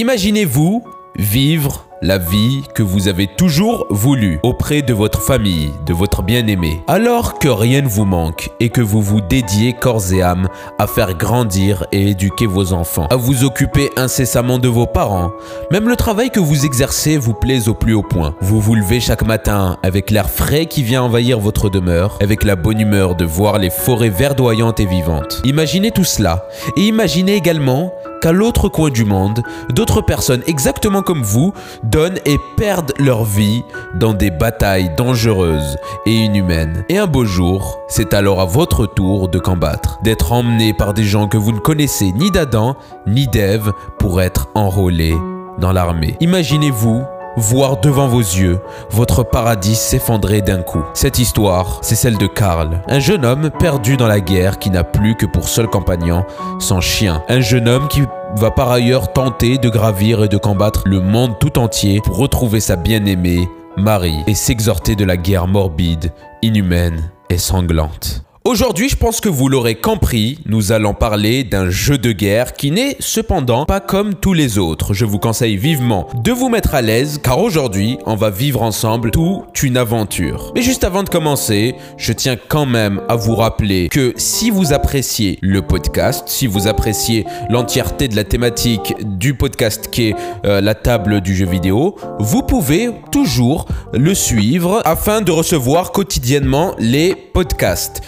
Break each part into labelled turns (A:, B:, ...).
A: Imaginez-vous vivre la vie que vous avez toujours voulu auprès de votre famille, de votre bien-aimé. Alors que rien ne vous manque et que vous vous dédiez corps et âme à faire grandir et éduquer vos enfants, à vous occuper incessamment de vos parents. Même le travail que vous exercez vous plaise au plus haut point. Vous vous levez chaque matin avec l'air frais qui vient envahir votre demeure, avec la bonne humeur de voir les forêts verdoyantes et vivantes. Imaginez tout cela et imaginez également qu'à l'autre coin du monde, d'autres personnes exactement comme vous donnent et perdent leur vie dans des batailles dangereuses et inhumaines. Et un beau jour, c'est alors à votre tour de combattre, d'être emmené par des gens que vous ne connaissez ni d'Adam ni d'Ève pour être enrôlés dans l'armée. Imaginez-vous voir devant vos yeux votre paradis s'effondrer d'un coup. Cette histoire, c'est celle de Karl, un jeune homme perdu dans la guerre qui n'a plus que pour seul compagnon son chien. Un jeune homme qui va par ailleurs tenter de gravir et de combattre le monde tout entier pour retrouver sa bien-aimée, Marie, et s'exhorter de la guerre morbide, inhumaine et sanglante. Aujourd'hui, je pense que vous l'aurez compris, nous allons parler d'un jeu de guerre qui n'est cependant pas comme tous les autres. Je vous conseille vivement de vous mettre à l'aise car aujourd'hui, on va vivre ensemble toute une aventure. Mais juste avant de commencer, je tiens quand même à vous rappeler que si vous appréciez le podcast, si vous appréciez l'entièreté de la thématique du podcast qui est euh, la table du jeu vidéo, vous pouvez toujours le suivre afin de recevoir quotidiennement les podcasts.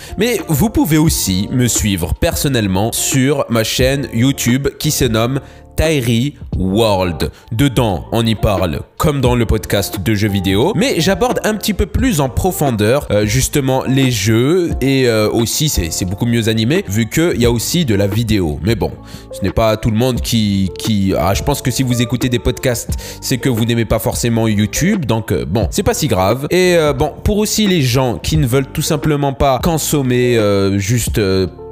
A: Vous pouvez aussi me suivre personnellement sur ma chaîne YouTube qui se nomme Tyree World. Dedans, on y parle comme dans le podcast de jeux vidéo, mais j'aborde un petit peu plus en profondeur euh, justement les jeux et euh, aussi c'est beaucoup mieux animé vu qu'il y a aussi de la vidéo. Mais bon, ce n'est pas tout le monde qui... ah, je pense que si vous écoutez des podcasts, c'est que vous n'aimez pas forcément YouTube, donc euh, bon, c'est pas si grave. Et bon, pour aussi les gens qui ne veulent tout simplement pas consommer juste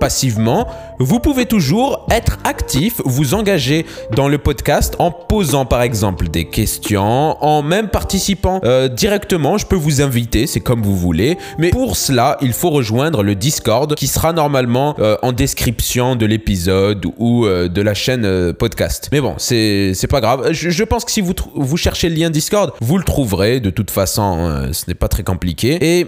A: passivement, vous pouvez toujours être actif, vous engager dans le podcast en posant par exemple des questions, en même participant euh, directement. Je peux vous inviter, c'est comme vous voulez. Mais pour cela, il faut rejoindre le Discord qui sera normalement euh, en description de l'épisode ou euh, de la chaîne podcast. Mais bon, c'est pas grave. Je, je, pense que si vous, vous cherchez le lien Discord, vous le trouverez. De toute façon, ce n'est pas très compliqué. Et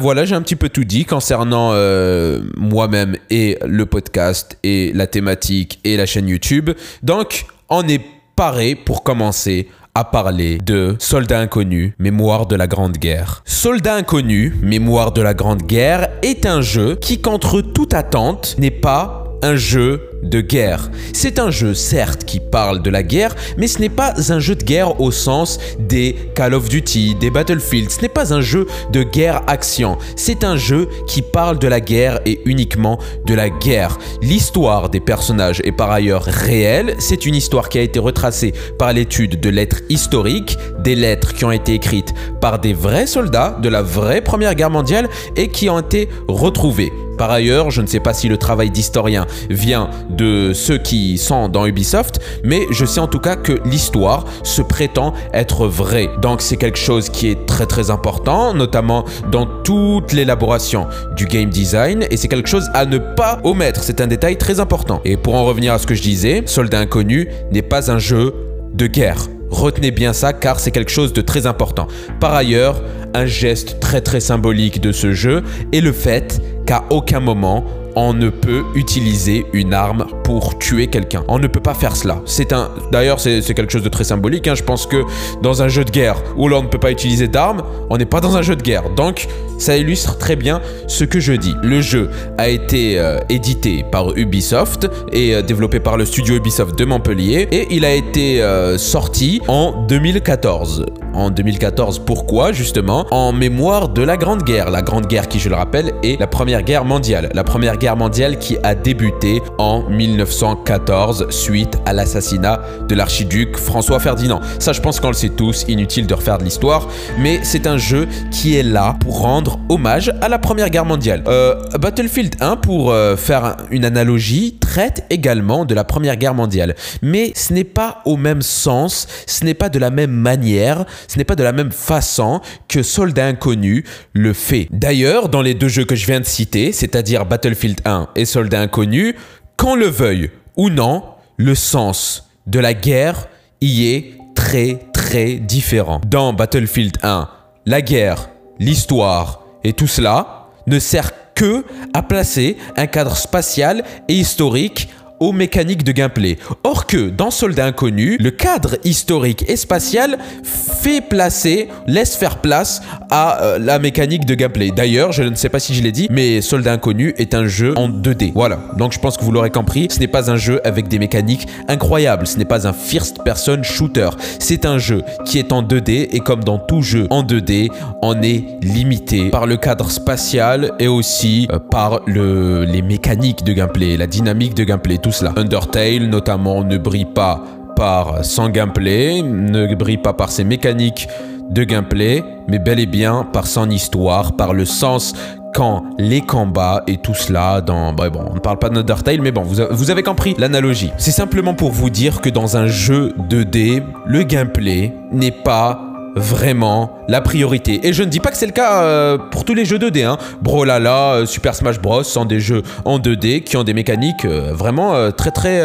A: voilà, j'ai un petit peu tout dit concernant euh, moi-même et le podcast et la thématique et la chaîne YouTube. Donc, on est paré pour commencer à parler de Soldats Inconnus, Mémoire de la Grande Guerre. Soldats Inconnus, Mémoire de la Grande Guerre est un jeu qui, contre toute attente, n'est pas un jeu de guerre. C'est un jeu certes qui parle de la guerre, mais ce n'est pas un jeu de guerre au sens des Call of Duty, des Battlefield. Ce n'est pas un jeu de guerre-action. C'est un jeu qui parle de la guerre et uniquement de la guerre. L'histoire des personnages est par ailleurs réelle. C'est une histoire qui a été retracée par l'étude de lettres historiques, des lettres qui ont été écrites par des vrais soldats de la vraie Première Guerre mondiale et qui ont été retrouvées. Par ailleurs, je ne sais pas si le travail d'historien vient de ceux qui sont dans Ubisoft, mais je sais en tout cas que l'histoire se prétend être vraie. Donc c'est quelque chose qui est très très important, notamment dans toute l'élaboration du game design, et c'est quelque chose à ne pas omettre. C'est un détail très important. Et pour en revenir à ce que je disais, Soldat Inconnu n'est pas un jeu de guerre. Retenez bien ça car c'est quelque chose de très important. Par ailleurs, un geste très très symbolique de ce jeu est le fait qu'à aucun moment on ne peut utiliser une arme pour tuer quelqu'un. On ne peut pas faire cela. C'est un, d'ailleurs, c'est quelque chose de très symbolique. Hein. Je pense que dans un jeu de guerre où l'on ne peut pas utiliser d'armes, on n'est pas dans un jeu de guerre. Donc, ça illustre très bien ce que je dis. Le jeu a été euh, édité par Ubisoft et euh, développé par le studio Ubisoft de Montpellier et il a été euh, sorti en 2014. En 2014, pourquoi justement? En mémoire de la Grande Guerre. La Grande Guerre qui, je le rappelle, est la Première Guerre mondiale. La Première Guerre mondiale qui a débuté en 1914 suite à l'assassinat de l'archiduc François Ferdinand. Ça, je pense qu'on le sait tous, inutile de refaire de l'histoire, mais c'est un jeu qui est là pour rendre hommage à la Première Guerre mondiale. Euh, Battlefield 1, pour euh, faire une analogie, traite également de la Première Guerre mondiale. Mais ce n'est pas au même sens, ce n'est pas de la même manière, ce n'est pas de la même façon que Soldat Inconnu le fait. D'ailleurs, dans les deux jeux que je viens de citer, c'est-à-dire Battlefield 1 et Soldat Inconnu, qu'on le veuille ou non, le sens de la guerre y est très très différent. Dans Battlefield 1, la guerre, l'histoire et tout cela ne sert que à placer un cadre spatial et historique aux mécaniques de gameplay. Or que dans Soldat Inconnu, le cadre historique et spatial fait placer, laisse faire place à euh, la mécanique de gameplay. D'ailleurs, je ne sais pas si je l'ai dit, mais Soldat Inconnu est un jeu en 2D. Voilà, donc je pense que vous l'aurez compris, ce n'est pas un jeu avec des mécaniques incroyables, ce n'est pas un first person shooter. C'est un jeu qui est en 2D et comme dans tout jeu en 2D, on est limité par le cadre spatial et aussi euh, par le, les mécaniques de gameplay, la dynamique de gameplay cela. Undertale notamment ne brille pas par son gameplay, ne brille pas par ses mécaniques de gameplay, mais bel et bien par son histoire, par le sens quand les combats et tout cela dans... Bon, bon on ne parle pas d'Undertale, mais bon, vous avez compris l'analogie. C'est simplement pour vous dire que dans un jeu 2D, le gameplay n'est pas vraiment la priorité. Et je ne dis pas que c'est le cas euh, pour tous les jeux 2D. Hein. Brolala, euh, Super Smash Bros. sont des jeux en 2D qui ont des mécaniques euh, vraiment très très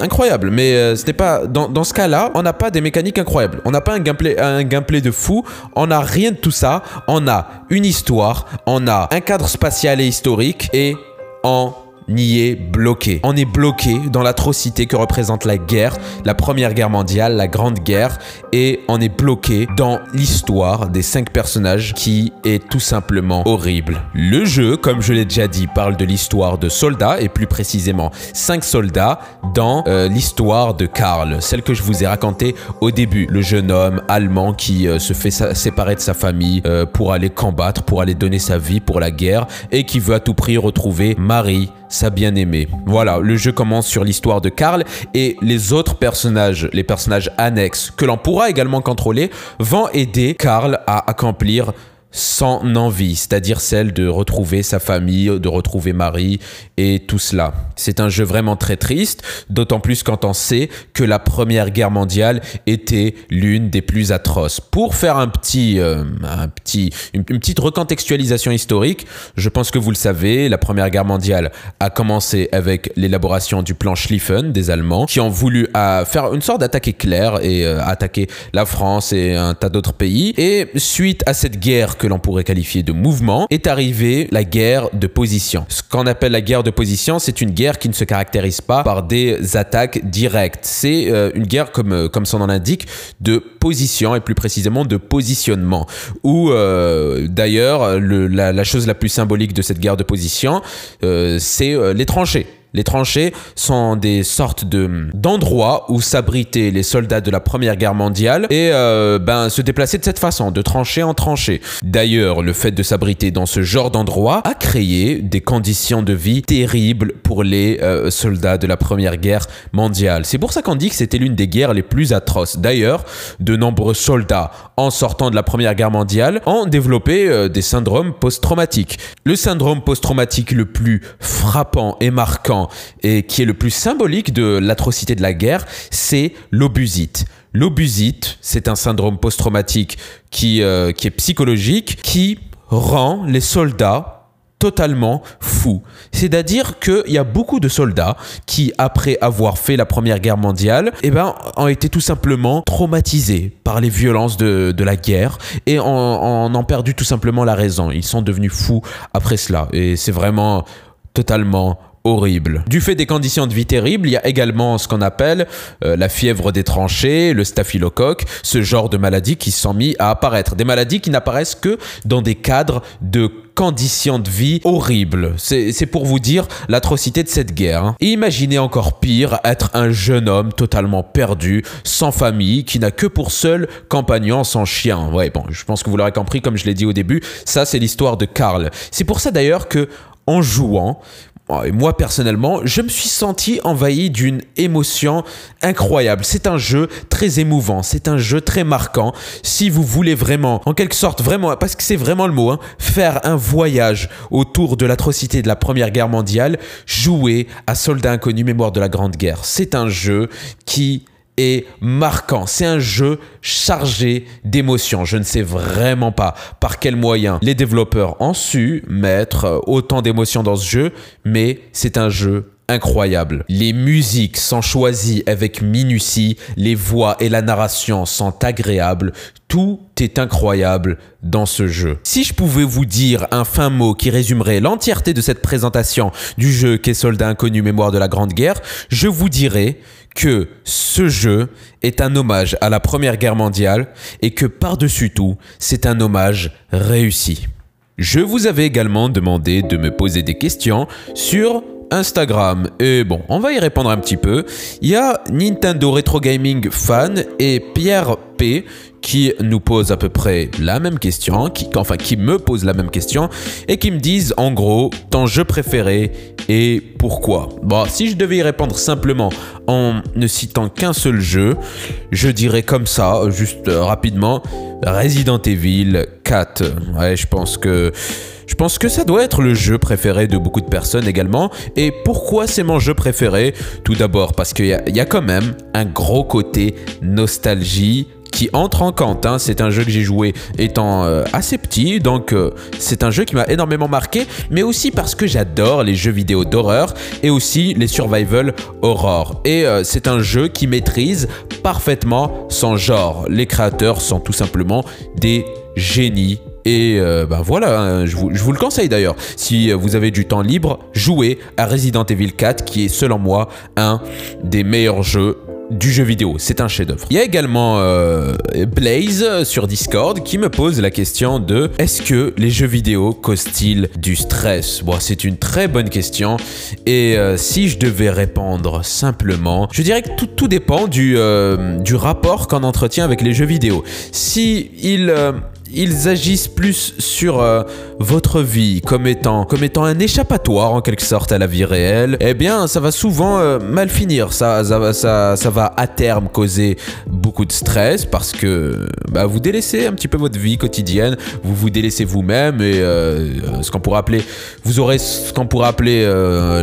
A: incroyables. Mais ce n'est pas dans, dans ce cas-là, on n'a pas des mécaniques incroyables. On n'a pas un gameplay, un gameplay de fou. On n'a rien de tout ça. On a une histoire, on a un cadre spatial et historique et on n'y est bloqué. On est bloqué dans l'atrocité que représente la guerre, la première guerre mondiale, la grande guerre, et on est bloqué dans l'histoire des cinq personnages qui est tout simplement horrible. Le jeu, comme je l'ai déjà dit, parle de l'histoire de soldats, et plus précisément cinq soldats dans euh, l'histoire de Karl, celle que je vous ai racontée au début. Le jeune homme allemand qui euh, se fait séparer de sa famille euh, pour aller combattre, pour aller donner sa vie pour la guerre, et qui veut à tout prix retrouver Marie, sa bien-aimée. Voilà, le jeu commence sur l'histoire de Karl et les autres personnages, les personnages annexes que l'on pourra également contrôler, vont aider Karl à accomplir son envie, c'est-à-dire celle de retrouver sa famille, de retrouver Marie et tout cela. C'est un jeu vraiment très triste, d'autant plus quand on sait que la Première Guerre mondiale était l'une des plus atroces. Pour faire un petit, euh, un petit, une, petite recontextualisation historique, je pense que vous le savez, la Première Guerre mondiale a commencé avec l'élaboration du plan Schlieffen des Allemands, qui ont voulu euh, faire une sorte d'attaque éclair et euh, attaquer la France et un tas d'autres pays. Et suite à cette guerre que l'on pourrait qualifier de mouvement, est arrivée la guerre de position. Ce qu'on appelle la guerre de position, c'est une guerre qui ne se caractérise pas par des attaques directes. C'est euh, une guerre, comme, euh, comme son nom l'indique, de position et plus précisément de positionnement. Ou euh, d'ailleurs, la, la, chose la plus symbolique de cette guerre de position, c'est les tranchées. Les tranchées sont des sortes de d'endroits où s'abritaient les soldats de la Première Guerre mondiale et euh, ben se déplacer de cette façon, de tranchée en tranchée. D'ailleurs, le fait de s'abriter dans ce genre d'endroit a créé des conditions de vie terribles pour les euh, soldats de la Première Guerre mondiale. C'est pour ça qu'on dit que c'était l'une des guerres les plus atroces. D'ailleurs, de nombreux soldats en sortant de la Première Guerre mondiale ont développé euh, des syndromes post-traumatiques. Le syndrome post-traumatique le plus frappant et marquant et qui est le plus symbolique de l'atrocité de la guerre, c'est l'obusite. L'obusite, c'est un syndrome post-traumatique qui, euh, qui est psychologique, qui rend les soldats totalement fous. C'est-à-dire qu'il y a beaucoup de soldats qui, après avoir fait la Première Guerre mondiale, eh ben, ont été tout simplement traumatisés par les violences de, de la guerre et en ont perdu tout simplement la raison. Ils sont devenus fous après cela. Et c'est vraiment totalement horrible. Du fait des conditions de vie terribles, il y a également ce qu'on appelle euh, la fièvre des tranchées, le staphylocoque, ce genre de maladies qui sont mis à apparaître. Des maladies qui n'apparaissent que dans des cadres de conditions de vie horribles. C'est pour vous dire l'atrocité de cette guerre. Hein. imaginez encore pire, être un jeune homme totalement perdu, sans famille, qui n'a que pour seul compagnon son chien. Ouais, bon, je pense que vous l'aurez compris, comme je l'ai dit au début, ça c'est l'histoire de Karl. C'est pour ça d'ailleurs que en jouant, Oh, moi personnellement, je me suis senti envahi d'une émotion incroyable. C'est un jeu très émouvant, c'est un jeu très marquant. Si vous voulez vraiment, en quelque sorte, vraiment, parce que c'est vraiment le mot, hein, faire un voyage autour de l'atrocité de la Première Guerre mondiale, jouer à Soldats Inconnus, Mémoire de la Grande Guerre. C'est un jeu qui marquant. C'est un jeu chargé d'émotions. Je ne sais vraiment pas par quels moyens les développeurs ont su mettre autant d'émotions dans ce jeu, mais c'est un jeu incroyable. Les musiques sont choisies avec minutie, les voix et la narration sont agréables, tout est incroyable dans ce jeu. Si je pouvais vous dire un fin mot qui résumerait l'entièreté de cette présentation du jeu qu'est Soldat Inconnu Mémoire de la Grande Guerre, je vous dirais que ce jeu est un hommage à la Première Guerre mondiale et que par-dessus tout, c'est un hommage réussi. Je vous avais également demandé de me poser des questions sur Instagram. Et bon, on va y répondre un petit peu. Il y a Nintendo Retro Gaming Fan et Pierre Qui nous pose à peu près la même question, qui, enfin qui me pose la même question et qui me disent en gros ton jeu préféré et pourquoi. Bon, si je devais y répondre simplement en ne citant qu'un seul jeu, je dirais comme ça, juste euh, rapidement, Resident Evil 4. Ouais, je pense que je pense que ça doit être le jeu préféré de beaucoup de personnes également. Et pourquoi c'est mon jeu préféré? Tout d'abord parce qu'il y, a quand même un gros côté nostalgie qui entre en compte. Hein. C'est un jeu que j'ai joué étant euh, assez petit, donc euh, c'est un jeu qui m'a énormément marqué, mais aussi parce que j'adore les jeux vidéo d'horreur et aussi les survival horror. Et euh, c'est un jeu qui maîtrise parfaitement son genre. Les créateurs sont tout simplement des génies et ben voilà, hein, je, vous, je, vous, le conseille d'ailleurs. Si vous avez du temps libre, jouez à Resident Evil 4 qui est selon moi un des meilleurs jeux du jeu vidéo. C'est un chef-d'œuvre. Il y a également euh, Blaze sur Discord qui me pose la question de est-ce que les jeux vidéo causent-ils du stress? Bon, c'est une très bonne question. Et euh, si je devais répondre simplement, je dirais que tout, tout dépend du, euh, du rapport qu'on entretient avec les jeux vidéo. Si il ils agissent plus sur euh, votre vie comme étant, comme étant un échappatoire en quelque sorte à la vie réelle, eh bien ça va souvent euh, mal finir. Ça, ça, ça, ça, va à terme causer beaucoup de stress parce que bah, vous délaissez un petit peu votre vie quotidienne, vous vous délaissez vous-même et euh, ce qu'on pourrait appeler, vous aurez ce qu'on pourrait appeler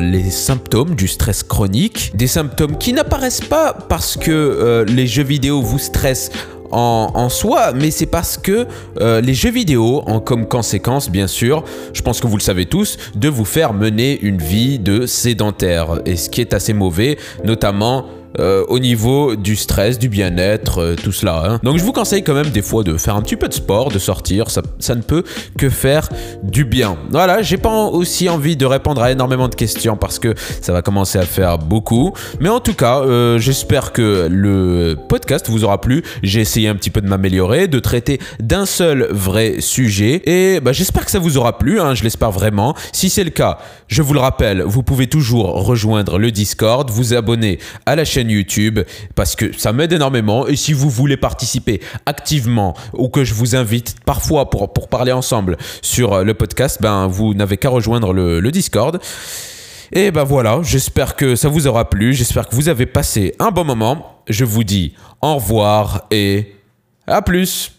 A: les symptômes du stress chronique, des symptômes qui n'apparaissent pas parce que les jeux vidéo vous stressent en, soi, mais c'est parce que euh, les jeux vidéo ont comme conséquence, bien sûr, je pense que vous le savez tous, de vous faire mener une vie de sédentaire. Et ce qui est assez mauvais, notamment euh, au niveau du stress, du bien-être, euh, tout cela. Hein. Donc je vous conseille quand même des fois de faire un petit peu de sport, de sortir, ça, ça ne peut que faire du bien. Voilà, j'ai pas aussi envie de répondre à énormément de questions parce que ça va commencer à faire beaucoup. Mais en tout cas, euh, j'espère que le podcast vous aura plu. J'ai essayé un petit peu de m'améliorer, de traiter d'un seul vrai sujet. Et bah, j'espère que ça vous aura plu, hein, je l'espère vraiment. Si c'est le cas, je vous le rappelle, vous pouvez toujours rejoindre le Discord, vous abonner à la chaîne YouTube parce que ça m'aide énormément. Et si vous voulez participer activement ou que je vous invite parfois pour, parler ensemble sur euh, le podcast, ben vous n'avez qu'à rejoindre le Discord. Et ben voilà, j'espère que ça vous aura plu, j'espère que vous avez passé un bon moment. Je vous dis au revoir et à plus